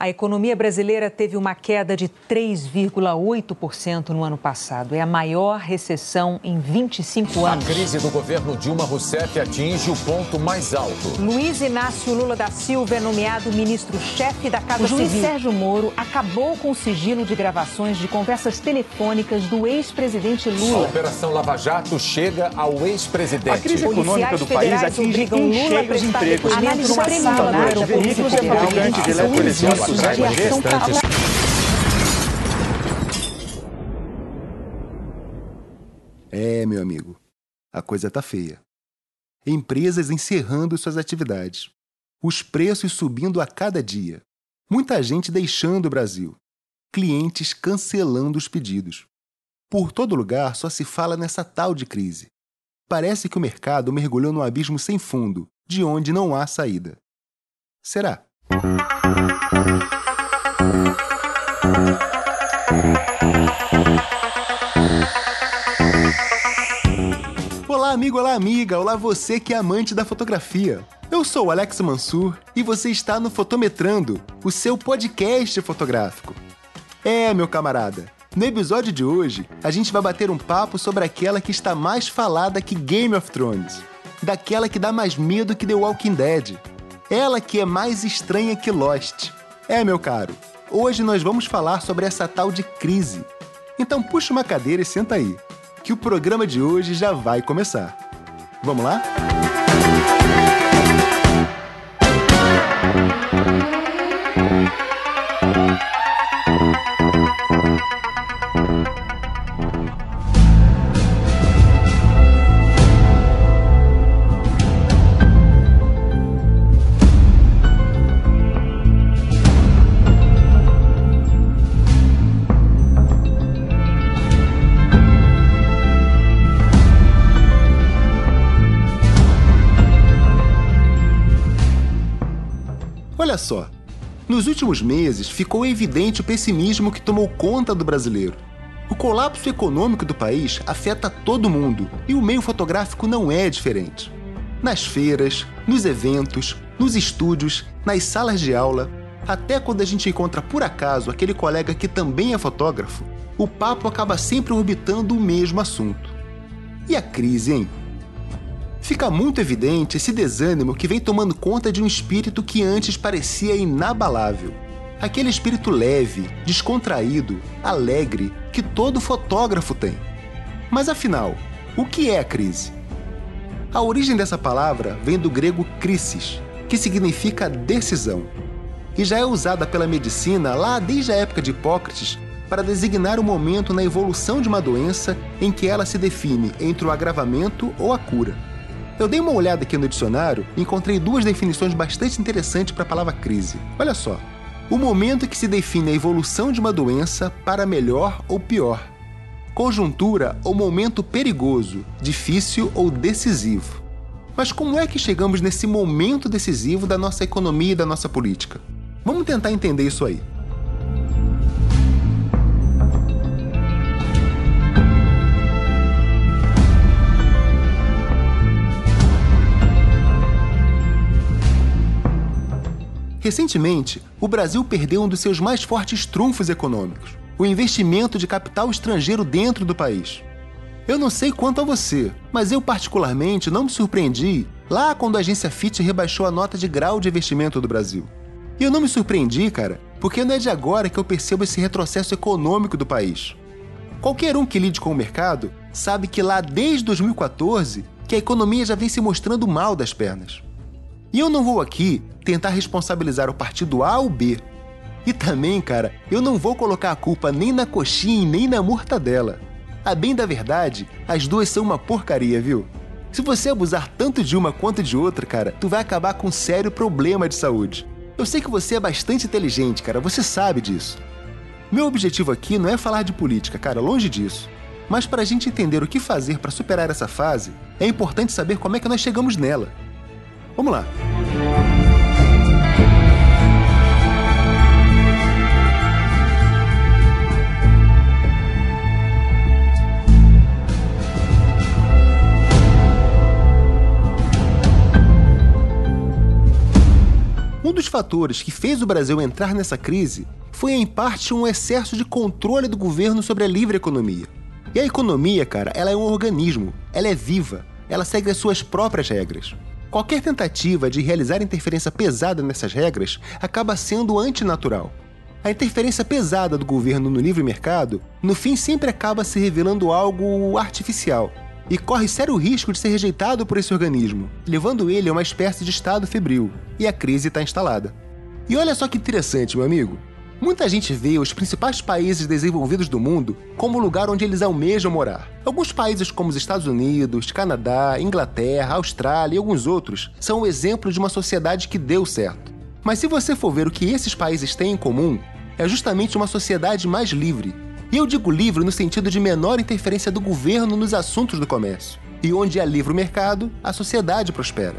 A economia brasileira teve uma queda de 3,8% no ano passado. É a maior recessão em 25 anos. A crise do governo Dilma Rousseff atinge o ponto mais alto. Luiz Inácio Lula da Silva é nomeado ministro-chefe da Casa o juiz Civil. Sérgio Moro acabou com o sigilo de gravações de conversas telefônicas do ex-presidente A Lula. Operação Lava Jato chega ao ex-presidente. A crise econômica do país atinge Lula a cheio os prestar empregos. sala da Polícia Veículos e Federal ação restantes. É, meu amigo, a coisa tá feia. Empresas encerrando suas atividades. Os preços subindo a cada dia. Muita gente deixando o Brasil. Clientes cancelando os pedidos. Por todo lugar só se fala nessa tal de crise. Parece que o mercado mergulhou num abismo sem fundo, de onde não há saída. Será? Olá, amigo, olá, amiga, olá você que é amante da fotografia. Eu sou o Alex Mansur e você está no Fotometrando, o seu podcast fotográfico. É, meu camarada, no episódio de hoje a gente vai bater um papo sobre aquela que está mais falada que Game of Thrones, daquela que dá mais medo que The Walking Dead, ela que é mais estranha que Lost. É, meu caro, hoje nós vamos falar sobre essa tal de crise. Então puxa uma cadeira e senta aí, que o programa de hoje já vai começar. Vamos lá? Olha só, nos últimos meses ficou evidente o pessimismo que tomou conta do brasileiro. O colapso econômico do país afeta todo mundo e o meio fotográfico não é diferente. Nas feiras, nos eventos, nos estúdios, nas salas de aula, até quando a gente encontra por acaso aquele colega que também é fotógrafo, o papo acaba sempre orbitando o mesmo assunto. E a crise, hein? Fica muito evidente esse desânimo que vem tomando conta de um espírito que antes parecia inabalável. Aquele espírito leve, descontraído, alegre que todo fotógrafo tem. Mas afinal, o que é a crise? A origem dessa palavra vem do grego crisis, que significa decisão, e já é usada pela medicina lá desde a época de Hipócrates para designar o momento na evolução de uma doença em que ela se define entre o agravamento ou a cura. Eu dei uma olhada aqui no dicionário e encontrei duas definições bastante interessantes para a palavra crise. Olha só. O momento em que se define a evolução de uma doença para melhor ou pior. Conjuntura ou momento perigoso, difícil ou decisivo. Mas como é que chegamos nesse momento decisivo da nossa economia e da nossa política? Vamos tentar entender isso aí. Recentemente, o Brasil perdeu um dos seus mais fortes trunfos econômicos: o investimento de capital estrangeiro dentro do país. Eu não sei quanto a você, mas eu particularmente não me surpreendi lá quando a agência Fitch rebaixou a nota de grau de investimento do Brasil. E eu não me surpreendi, cara, porque não é de agora que eu percebo esse retrocesso econômico do país. Qualquer um que lide com o mercado sabe que lá desde 2014 que a economia já vem se mostrando mal das pernas. E eu não vou aqui tentar responsabilizar o partido A ou B. E também, cara, eu não vou colocar a culpa nem na coxinha nem na mortadela. A bem da verdade, as duas são uma porcaria, viu? Se você abusar tanto de uma quanto de outra, cara, tu vai acabar com um sério problema de saúde. Eu sei que você é bastante inteligente, cara, você sabe disso. Meu objetivo aqui não é falar de política, cara, longe disso. Mas para a gente entender o que fazer para superar essa fase, é importante saber como é que nós chegamos nela. Vamos lá. Um dos fatores que fez o Brasil entrar nessa crise foi, em parte, um excesso de controle do governo sobre a livre economia. E a economia, cara, ela é um organismo, ela é viva, ela segue as suas próprias regras. Qualquer tentativa de realizar interferência pesada nessas regras acaba sendo antinatural. A interferência pesada do governo no livre mercado, no fim, sempre acaba se revelando algo artificial e corre sério risco de ser rejeitado por esse organismo, levando ele a uma espécie de estado febril, e a crise está instalada. E olha só que interessante, meu amigo. Muita gente vê os principais países desenvolvidos do mundo como o lugar onde eles almejam morar. Alguns países, como os Estados Unidos, Canadá, Inglaterra, Austrália e alguns outros, são o exemplo de uma sociedade que deu certo. Mas se você for ver o que esses países têm em comum, é justamente uma sociedade mais livre. E eu digo livre no sentido de menor interferência do governo nos assuntos do comércio. E onde há livre mercado, a sociedade prospera.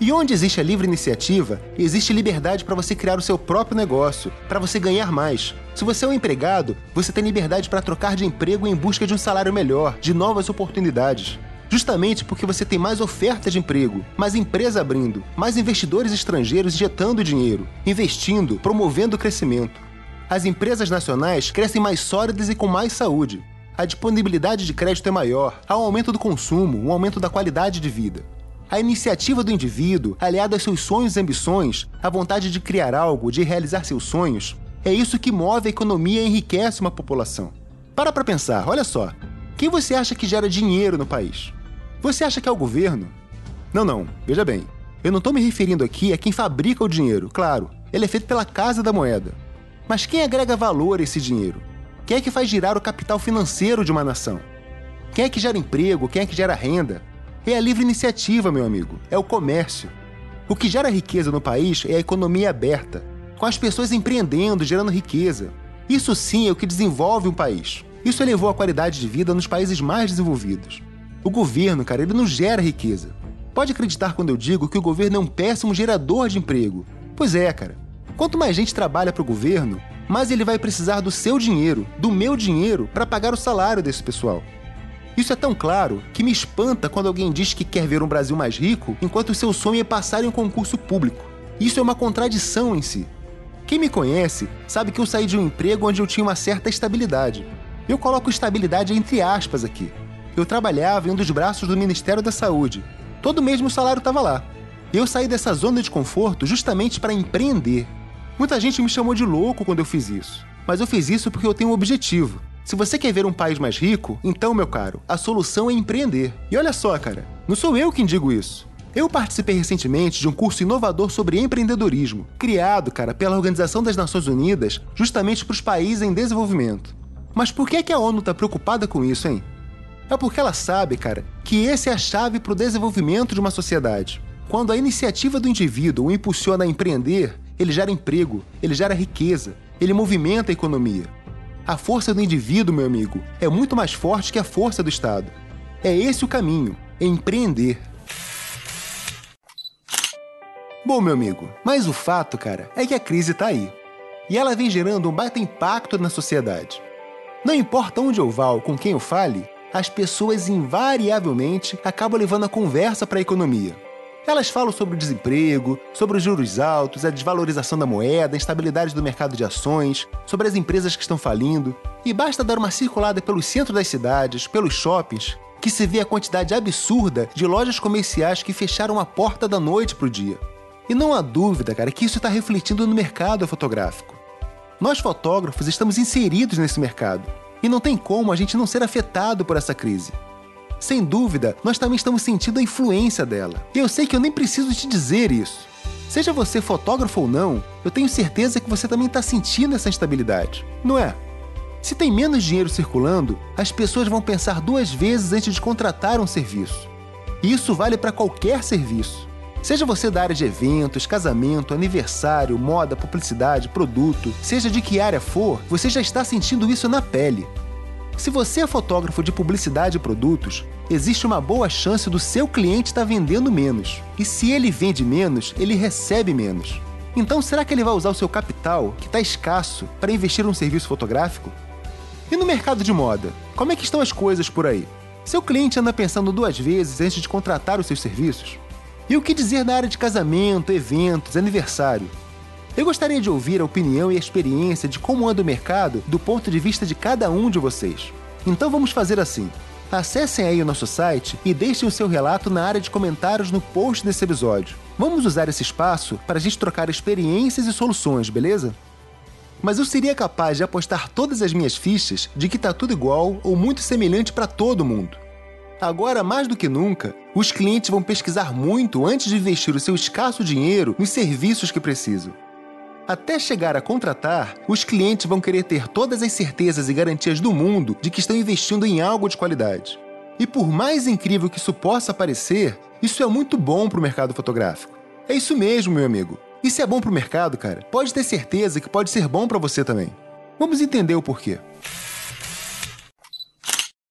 E onde existe a livre iniciativa, existe liberdade para você criar o seu próprio negócio, para você ganhar mais. Se você é um empregado, você tem liberdade para trocar de emprego em busca de um salário melhor, de novas oportunidades. Justamente porque você tem mais oferta de emprego, mais empresa abrindo, mais investidores estrangeiros injetando dinheiro, investindo, promovendo o crescimento. As empresas nacionais crescem mais sólidas e com mais saúde. A disponibilidade de crédito é maior, há um aumento do consumo, um aumento da qualidade de vida. A iniciativa do indivíduo, aliada aos seus sonhos e ambições, a vontade de criar algo, de realizar seus sonhos, é isso que move a economia e enriquece uma população. Para para pensar, olha só. Quem você acha que gera dinheiro no país? Você acha que é o governo? Não, não, veja bem. Eu não estou me referindo aqui a quem fabrica o dinheiro, claro. Ele é feito pela Casa da Moeda. Mas quem agrega valor a esse dinheiro? Quem é que faz girar o capital financeiro de uma nação? Quem é que gera emprego? Quem é que gera renda? É a livre iniciativa, meu amigo. É o comércio. O que gera riqueza no país é a economia aberta, com as pessoas empreendendo, gerando riqueza. Isso sim é o que desenvolve um país. Isso elevou a qualidade de vida nos países mais desenvolvidos. O governo, cara, ele não gera riqueza. Pode acreditar quando eu digo que o governo é um péssimo gerador de emprego. Pois é, cara. Quanto mais gente trabalha para o governo, mais ele vai precisar do seu dinheiro, do meu dinheiro, para pagar o salário desse pessoal. Isso é tão claro que me espanta quando alguém diz que quer ver um Brasil mais rico enquanto seu sonho é passar em um concurso público. Isso é uma contradição em si. Quem me conhece sabe que eu saí de um emprego onde eu tinha uma certa estabilidade. Eu coloco estabilidade entre aspas aqui. Eu trabalhava em um dos braços do Ministério da Saúde. Todo mês meu salário estava lá. Eu saí dessa zona de conforto justamente para empreender. Muita gente me chamou de louco quando eu fiz isso, mas eu fiz isso porque eu tenho um objetivo. Se você quer ver um país mais rico, então, meu caro, a solução é empreender. E olha só, cara, não sou eu quem digo isso. Eu participei recentemente de um curso inovador sobre empreendedorismo, criado, cara, pela Organização das Nações Unidas, justamente para os países em desenvolvimento. Mas por que, é que a ONU está preocupada com isso, hein? É porque ela sabe, cara, que esse é a chave para o desenvolvimento de uma sociedade. Quando a iniciativa do indivíduo o impulsiona a empreender, ele gera emprego, ele gera riqueza, ele movimenta a economia. A força do indivíduo, meu amigo, é muito mais forte que a força do Estado. É esse o caminho, é empreender. Bom, meu amigo, mas o fato, cara, é que a crise tá aí. E ela vem gerando um baita impacto na sociedade. Não importa onde eu vá ou com quem eu fale, as pessoas invariavelmente acabam levando a conversa para a economia. Elas falam sobre o desemprego, sobre os juros altos, a desvalorização da moeda, a instabilidade do mercado de ações, sobre as empresas que estão falindo. E basta dar uma circulada pelo centro das cidades, pelos shoppings, que se vê a quantidade absurda de lojas comerciais que fecharam a porta da noite para o dia. E não há dúvida, cara, que isso está refletindo no mercado fotográfico. Nós fotógrafos estamos inseridos nesse mercado e não tem como a gente não ser afetado por essa crise. Sem dúvida, nós também estamos sentindo a influência dela. E eu sei que eu nem preciso te dizer isso. Seja você fotógrafo ou não, eu tenho certeza que você também está sentindo essa instabilidade, não é? Se tem menos dinheiro circulando, as pessoas vão pensar duas vezes antes de contratar um serviço. E isso vale para qualquer serviço. Seja você da área de eventos, casamento, aniversário, moda, publicidade, produto, seja de que área for, você já está sentindo isso na pele. Se você é fotógrafo de publicidade e produtos, existe uma boa chance do seu cliente estar tá vendendo menos. E se ele vende menos, ele recebe menos. Então, será que ele vai usar o seu capital, que está escasso, para investir num serviço fotográfico? E no mercado de moda, como é que estão as coisas por aí? Seu cliente anda pensando duas vezes antes de contratar os seus serviços? E o que dizer na área de casamento, eventos, aniversário? Eu gostaria de ouvir a opinião e a experiência de como anda o mercado do ponto de vista de cada um de vocês. Então vamos fazer assim. Acessem aí o nosso site e deixem o seu relato na área de comentários no post desse episódio. Vamos usar esse espaço para a gente trocar experiências e soluções, beleza? Mas eu seria capaz de apostar todas as minhas fichas de que tá tudo igual ou muito semelhante para todo mundo. Agora, mais do que nunca, os clientes vão pesquisar muito antes de investir o seu escasso dinheiro nos serviços que precisam. Até chegar a contratar, os clientes vão querer ter todas as certezas e garantias do mundo de que estão investindo em algo de qualidade. E por mais incrível que isso possa parecer, isso é muito bom para o mercado fotográfico. É isso mesmo, meu amigo. Isso é bom para o mercado, cara. Pode ter certeza que pode ser bom para você também. Vamos entender o porquê.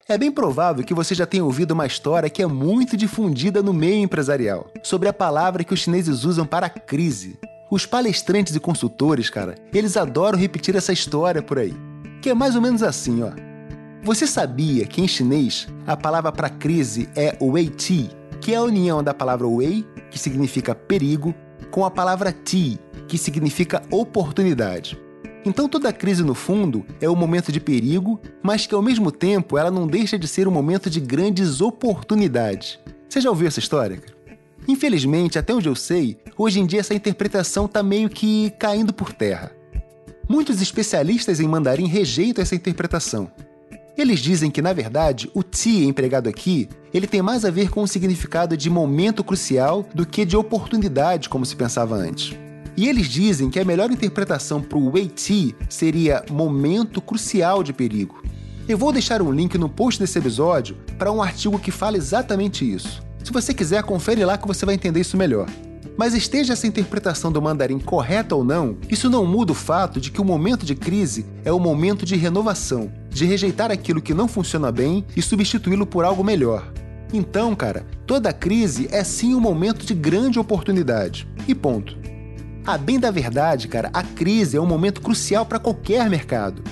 É bem provável que você já tenha ouvido uma história que é muito difundida no meio empresarial, sobre a palavra que os chineses usam para crise. Os palestrantes e consultores, cara, eles adoram repetir essa história por aí. Que é mais ou menos assim, ó. Você sabia que em chinês a palavra para crise é wei ti, que é a união da palavra wei, que significa perigo, com a palavra ti, que significa oportunidade. Então toda crise no fundo é um momento de perigo, mas que ao mesmo tempo ela não deixa de ser um momento de grandes oportunidades. Você já ouviu essa história? Infelizmente, até onde eu sei, hoje em dia essa interpretação está meio que caindo por terra. Muitos especialistas em mandarim rejeitam essa interpretação. Eles dizem que, na verdade, o ti empregado aqui, ele tem mais a ver com o significado de momento crucial do que de oportunidade, como se pensava antes. E eles dizem que a melhor interpretação para o wei ti seria momento crucial de perigo. Eu vou deixar um link no post desse episódio para um artigo que fala exatamente isso. Se você quiser, confere lá que você vai entender isso melhor. Mas esteja essa interpretação do mandarim correta ou não, isso não muda o fato de que o momento de crise é o momento de renovação, de rejeitar aquilo que não funciona bem e substituí-lo por algo melhor. Então, cara, toda crise é sim um momento de grande oportunidade. E ponto. A bem da verdade, cara, a crise é um momento crucial para qualquer mercado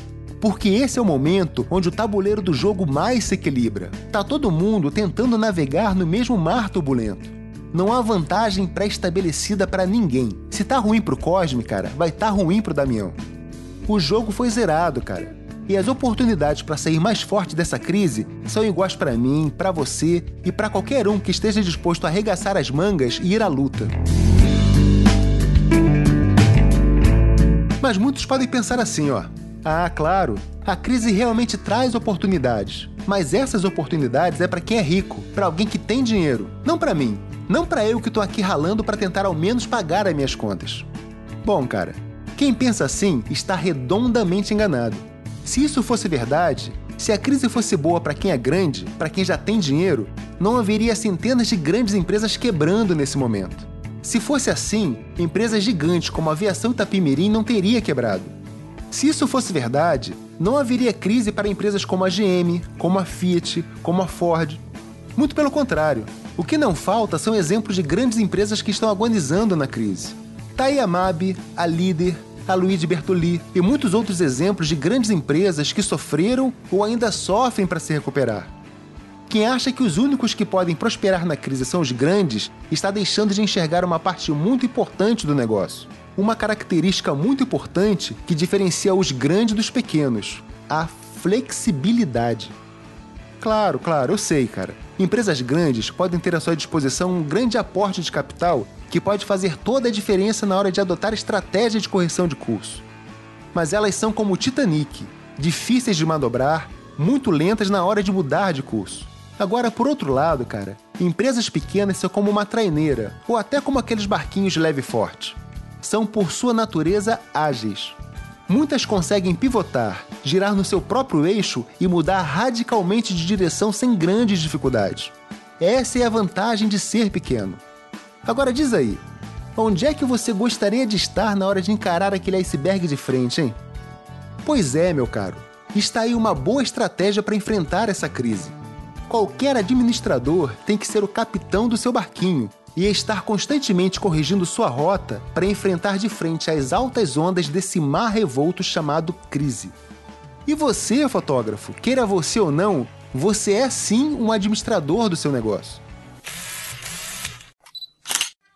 porque esse é o momento onde o tabuleiro do jogo mais se equilibra. Tá todo mundo tentando navegar no mesmo mar turbulento. Não há vantagem pré-estabelecida para ninguém. Se tá ruim pro Cosme, cara, vai tá ruim pro Damião. O jogo foi zerado, cara. E as oportunidades para sair mais forte dessa crise são iguais para mim, para você e para qualquer um que esteja disposto a arregaçar as mangas e ir à luta. Mas muitos podem pensar assim, ó. Ah, claro, a crise realmente traz oportunidades, mas essas oportunidades é para quem é rico, para alguém que tem dinheiro, não para mim, não para eu que estou aqui ralando para tentar ao menos pagar as minhas contas. Bom, cara, quem pensa assim está redondamente enganado. Se isso fosse verdade, se a crise fosse boa para quem é grande, para quem já tem dinheiro, não haveria centenas de grandes empresas quebrando nesse momento. Se fosse assim, empresas gigantes como a Aviação Itapimirim não teria quebrado. Se isso fosse verdade, não haveria crise para empresas como a GM, como a Fiat, como a Ford. Muito pelo contrário, o que não falta são exemplos de grandes empresas que estão agonizando na crise. Tá aí a a Líder, a Luigi Bertoli e muitos outros exemplos de grandes empresas que sofreram ou ainda sofrem para se recuperar. Quem acha que os únicos que podem prosperar na crise são os grandes está deixando de enxergar uma parte muito importante do negócio uma característica muito importante que diferencia os grandes dos pequenos: a flexibilidade. Claro, claro, eu sei, cara. Empresas grandes podem ter à sua disposição um grande aporte de capital que pode fazer toda a diferença na hora de adotar estratégia de correção de curso. Mas elas são como o Titanic, difíceis de manobrar, muito lentas na hora de mudar de curso. Agora, por outro lado, cara, empresas pequenas são como uma traineira, ou até como aqueles barquinhos leve e forte são, por sua natureza, ágeis. Muitas conseguem pivotar, girar no seu próprio eixo e mudar radicalmente de direção sem grandes dificuldades. Essa é a vantagem de ser pequeno. Agora diz aí, onde é que você gostaria de estar na hora de encarar aquele iceberg de frente, hein? Pois é, meu caro, está aí uma boa estratégia para enfrentar essa crise. Qualquer administrador tem que ser o capitão do seu barquinho e estar constantemente corrigindo sua rota para enfrentar de frente as altas ondas desse mar revolto chamado crise. E você, fotógrafo, queira você ou não, você é sim um administrador do seu negócio.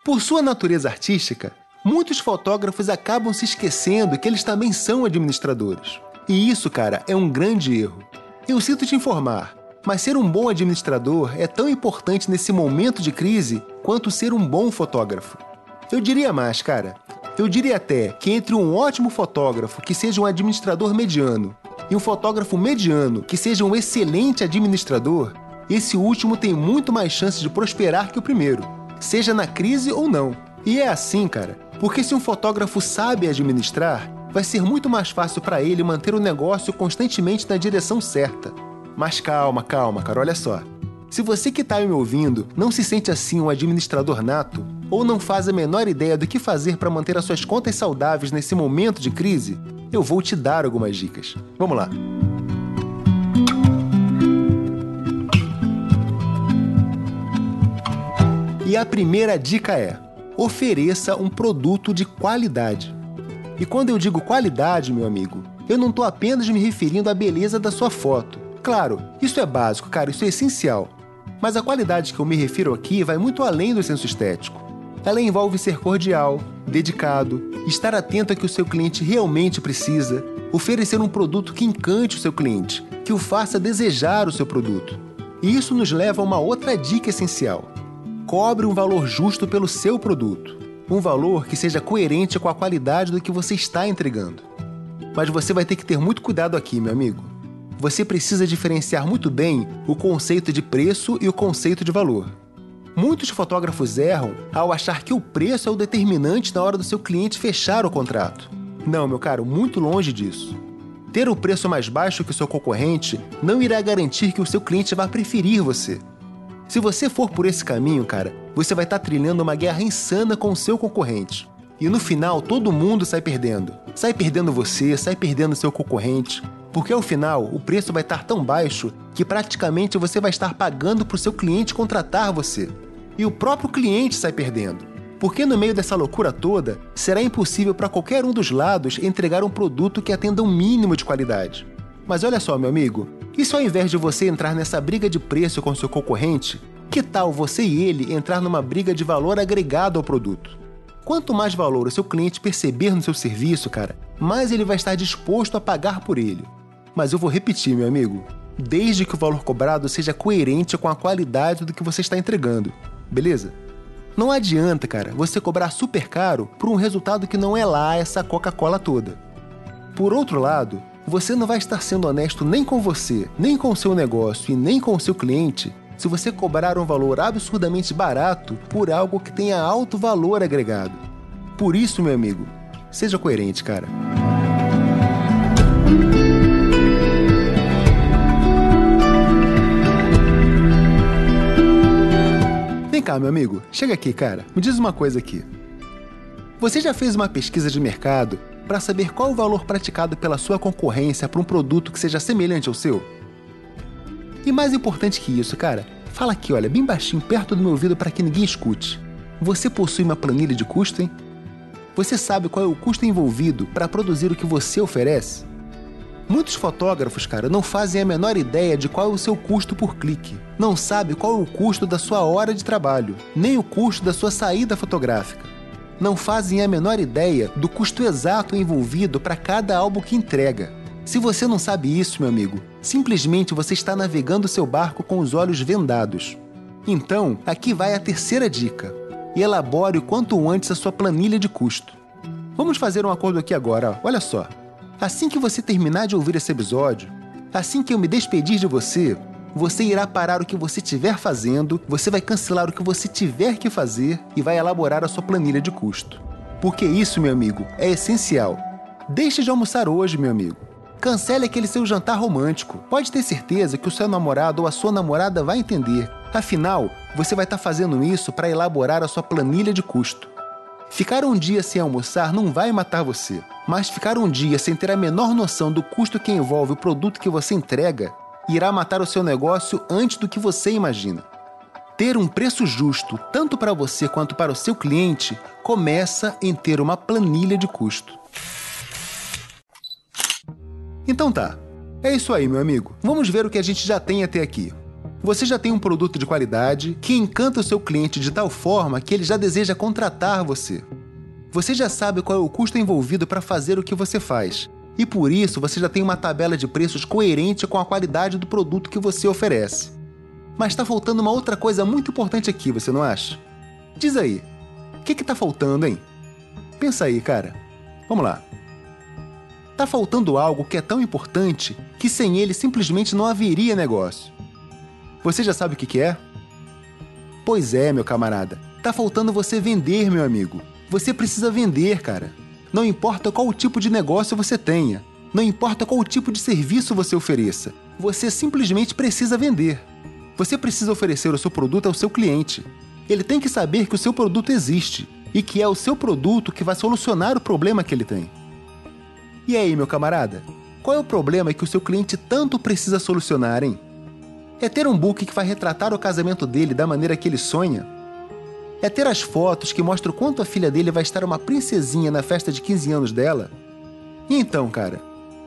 Por sua natureza artística, muitos fotógrafos acabam se esquecendo que eles também são administradores. E isso, cara, é um grande erro. Eu sinto te informar, mas ser um bom administrador é tão importante nesse momento de crise quanto ser um bom fotógrafo. Eu diria mais, cara. Eu diria até que entre um ótimo fotógrafo que seja um administrador mediano e um fotógrafo mediano que seja um excelente administrador, esse último tem muito mais chance de prosperar que o primeiro, seja na crise ou não. E é assim, cara, porque se um fotógrafo sabe administrar, vai ser muito mais fácil para ele manter o negócio constantemente na direção certa. Mas calma, calma, cara, olha só. Se você que está me ouvindo não se sente assim um administrador nato, ou não faz a menor ideia do que fazer para manter as suas contas saudáveis nesse momento de crise, eu vou te dar algumas dicas. Vamos lá. E a primeira dica é: ofereça um produto de qualidade. E quando eu digo qualidade, meu amigo, eu não estou apenas me referindo à beleza da sua foto. Claro, isso é básico, cara, isso é essencial. Mas a qualidade que eu me refiro aqui vai muito além do senso estético. Ela envolve ser cordial, dedicado, estar atento a que o seu cliente realmente precisa, oferecer um produto que encante o seu cliente, que o faça desejar o seu produto. E isso nos leva a uma outra dica essencial. Cobre um valor justo pelo seu produto, um valor que seja coerente com a qualidade do que você está entregando. Mas você vai ter que ter muito cuidado aqui, meu amigo. Você precisa diferenciar muito bem o conceito de preço e o conceito de valor. Muitos fotógrafos erram ao achar que o preço é o determinante na hora do seu cliente fechar o contrato. Não, meu caro, muito longe disso. Ter o preço mais baixo que o seu concorrente não irá garantir que o seu cliente vá preferir você. Se você for por esse caminho, cara, você vai estar tá trilhando uma guerra insana com o seu concorrente. E no final, todo mundo sai perdendo. Sai perdendo você, sai perdendo seu concorrente. Porque ao final, o preço vai estar tão baixo que praticamente você vai estar pagando para o seu cliente contratar você e o próprio cliente sai perdendo. Porque no meio dessa loucura toda, será impossível para qualquer um dos lados entregar um produto que atenda um mínimo de qualidade. Mas olha só, meu amigo, e se ao invés de você entrar nessa briga de preço com seu concorrente, que tal você e ele entrar numa briga de valor agregado ao produto? Quanto mais valor o seu cliente perceber no seu serviço, cara, mais ele vai estar disposto a pagar por ele. Mas eu vou repetir, meu amigo, desde que o valor cobrado seja coerente com a qualidade do que você está entregando beleza? Não adianta, cara, você cobrar super caro por um resultado que não é lá essa Coca-Cola toda. Por outro lado, você não vai estar sendo honesto nem com você, nem com o seu negócio e nem com o seu cliente se você cobrar um valor absurdamente barato por algo que tenha alto valor agregado. Por isso, meu amigo, seja coerente, cara. Cá, meu amigo. Chega aqui, cara. Me diz uma coisa aqui. Você já fez uma pesquisa de mercado para saber qual o valor praticado pela sua concorrência para um produto que seja semelhante ao seu? E mais importante que isso, cara, fala aqui, olha, bem baixinho, perto do meu ouvido para que ninguém escute. Você possui uma planilha de custo, hein? Você sabe qual é o custo envolvido para produzir o que você oferece? Muitos fotógrafos, cara, não fazem a menor ideia de qual é o seu custo por clique. Não sabe qual é o custo da sua hora de trabalho, nem o custo da sua saída fotográfica. Não fazem a menor ideia do custo exato envolvido para cada álbum que entrega. Se você não sabe isso, meu amigo, simplesmente você está navegando seu barco com os olhos vendados. Então, aqui vai a terceira dica. Elabore o quanto antes a sua planilha de custo. Vamos fazer um acordo aqui agora, olha só. Assim que você terminar de ouvir esse episódio, assim que eu me despedir de você, você irá parar o que você estiver fazendo, você vai cancelar o que você tiver que fazer e vai elaborar a sua planilha de custo. Porque isso, meu amigo, é essencial. Deixe de almoçar hoje, meu amigo. Cancele aquele seu jantar romântico. Pode ter certeza que o seu namorado ou a sua namorada vai entender. Afinal, você vai estar fazendo isso para elaborar a sua planilha de custo. Ficar um dia sem almoçar não vai matar você, mas ficar um dia sem ter a menor noção do custo que envolve o produto que você entrega irá matar o seu negócio antes do que você imagina. Ter um preço justo, tanto para você quanto para o seu cliente, começa em ter uma planilha de custo. Então tá. É isso aí, meu amigo. Vamos ver o que a gente já tem até aqui. Você já tem um produto de qualidade que encanta o seu cliente de tal forma que ele já deseja contratar você. você já sabe qual é o custo envolvido para fazer o que você faz. E por isso você já tem uma tabela de preços coerente com a qualidade do produto que você oferece. Mas está faltando uma outra coisa muito importante aqui, você não acha? Diz aí, o que está faltando, hein? Pensa aí, cara. Vamos lá. Tá faltando algo que é tão importante que sem ele simplesmente não haveria negócio. Você já sabe o que, que é? Pois é, meu camarada. Tá faltando você vender, meu amigo. Você precisa vender, cara. Não importa qual tipo de negócio você tenha, não importa qual tipo de serviço você ofereça, você simplesmente precisa vender. Você precisa oferecer o seu produto ao seu cliente. Ele tem que saber que o seu produto existe e que é o seu produto que vai solucionar o problema que ele tem. E aí, meu camarada? Qual é o problema que o seu cliente tanto precisa solucionar, hein? É ter um book que vai retratar o casamento dele da maneira que ele sonha? É ter as fotos que mostram quanto a filha dele vai estar uma princesinha na festa de 15 anos dela? E então, cara,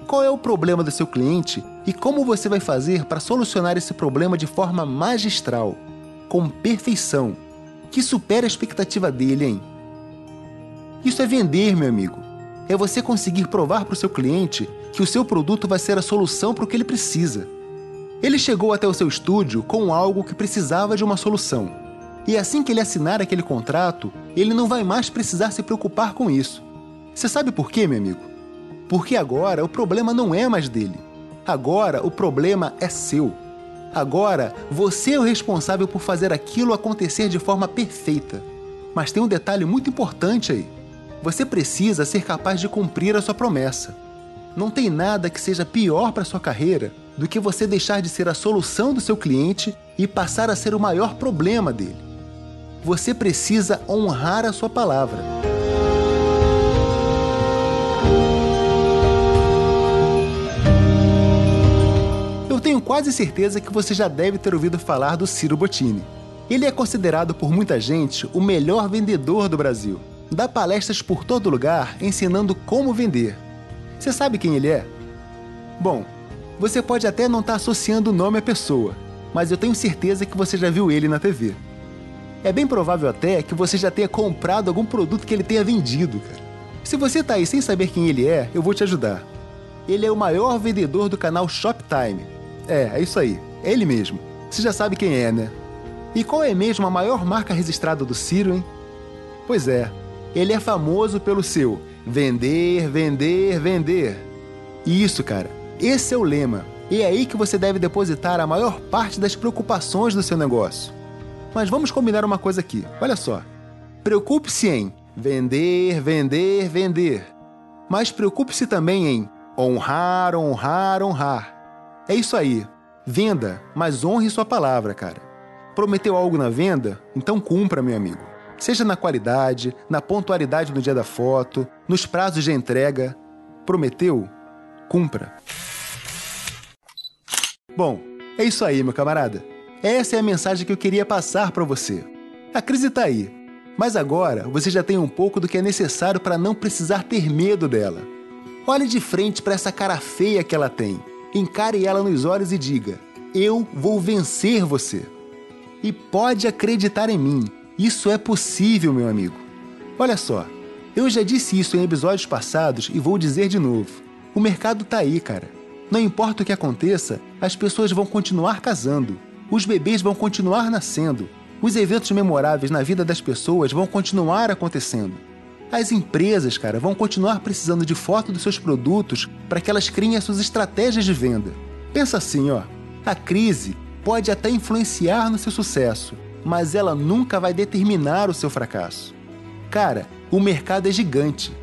qual é o problema do seu cliente e como você vai fazer para solucionar esse problema de forma magistral, com perfeição, que supera a expectativa dele, hein? Isso é vender, meu amigo. É você conseguir provar para o seu cliente que o seu produto vai ser a solução para o que ele precisa. Ele chegou até o seu estúdio com algo que precisava de uma solução e assim que ele assinar aquele contrato, ele não vai mais precisar se preocupar com isso. Você sabe por quê, meu amigo? Porque agora o problema não é mais dele. Agora o problema é seu. Agora você é o responsável por fazer aquilo acontecer de forma perfeita. Mas tem um detalhe muito importante aí. Você precisa ser capaz de cumprir a sua promessa. Não tem nada que seja pior para sua carreira do que você deixar de ser a solução do seu cliente e passar a ser o maior problema dele você precisa honrar a sua palavra. Eu tenho quase certeza que você já deve ter ouvido falar do Ciro Bottini. Ele é considerado por muita gente o melhor vendedor do Brasil. Dá palestras por todo lugar ensinando como vender. Você sabe quem ele é? Bom, você pode até não estar associando o nome à pessoa, mas eu tenho certeza que você já viu ele na TV. É bem provável até que você já tenha comprado algum produto que ele tenha vendido, cara. Se você tá aí sem saber quem ele é, eu vou te ajudar. Ele é o maior vendedor do canal Shoptime. É, é isso aí. É ele mesmo. Você já sabe quem é, né? E qual é mesmo a maior marca registrada do Ciro, hein? Pois é, ele é famoso pelo seu vender, vender, vender. Isso, cara. Esse é o lema. E é aí que você deve depositar a maior parte das preocupações do seu negócio. Mas vamos combinar uma coisa aqui. Olha só. Preocupe-se em vender, vender, vender. Mas preocupe-se também em honrar, honrar, honrar. É isso aí. Venda, mas honre sua palavra, cara. Prometeu algo na venda? Então cumpra, meu amigo. Seja na qualidade, na pontualidade no dia da foto, nos prazos de entrega. Prometeu? Cumpra. Bom, é isso aí, meu camarada. Essa é a mensagem que eu queria passar para você. A crise está aí, mas agora você já tem um pouco do que é necessário para não precisar ter medo dela. Olhe de frente para essa cara feia que ela tem, encare ela nos olhos e diga: Eu vou vencer você. E pode acreditar em mim, isso é possível, meu amigo. Olha só, eu já disse isso em episódios passados e vou dizer de novo. O mercado tá aí, cara. Não importa o que aconteça, as pessoas vão continuar casando os bebês vão continuar nascendo. Os eventos memoráveis na vida das pessoas vão continuar acontecendo. As empresas, cara, vão continuar precisando de foto dos seus produtos para que elas criem as suas estratégias de venda. Pensa assim, ó. A crise pode até influenciar no seu sucesso, mas ela nunca vai determinar o seu fracasso. Cara, o mercado é gigante.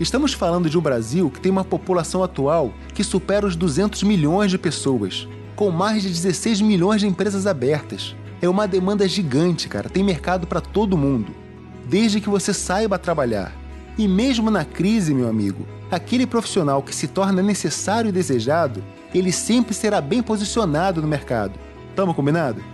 Estamos falando de um Brasil que tem uma população atual que supera os 200 milhões de pessoas com mais de 16 milhões de empresas abertas. É uma demanda gigante, cara. Tem mercado para todo mundo. Desde que você saiba trabalhar. E mesmo na crise, meu amigo, aquele profissional que se torna necessário e desejado, ele sempre será bem posicionado no mercado. Tamo combinado?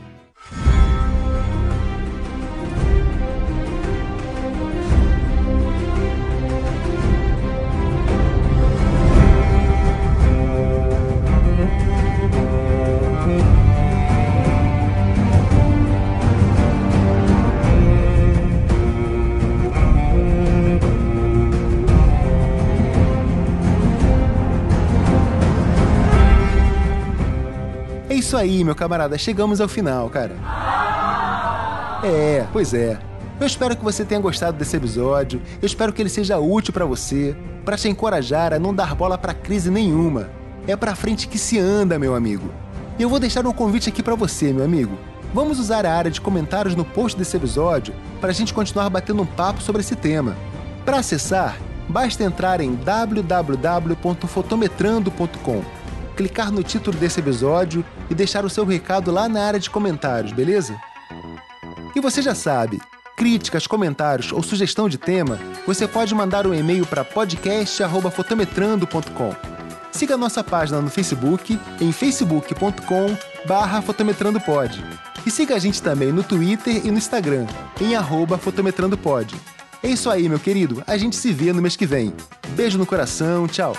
Isso aí, meu camarada, chegamos ao final, cara. É, pois é. Eu espero que você tenha gostado desse episódio. Eu espero que ele seja útil para você, para te encorajar a não dar bola para crise nenhuma. É para frente que se anda, meu amigo. E eu vou deixar um convite aqui para você, meu amigo. Vamos usar a área de comentários no post desse episódio para a gente continuar batendo um papo sobre esse tema. Para acessar, basta entrar em www.fotometrando.com, clicar no título desse episódio e deixar o seu recado lá na área de comentários, beleza? E você já sabe, críticas, comentários ou sugestão de tema, você pode mandar um e-mail para podcast@fotometrando.com. Siga nossa página no Facebook em facebook.com/fotometrandopod. E siga a gente também no Twitter e no Instagram, em fotometrandopod. É isso aí, meu querido. A gente se vê no mês que vem. Beijo no coração, tchau.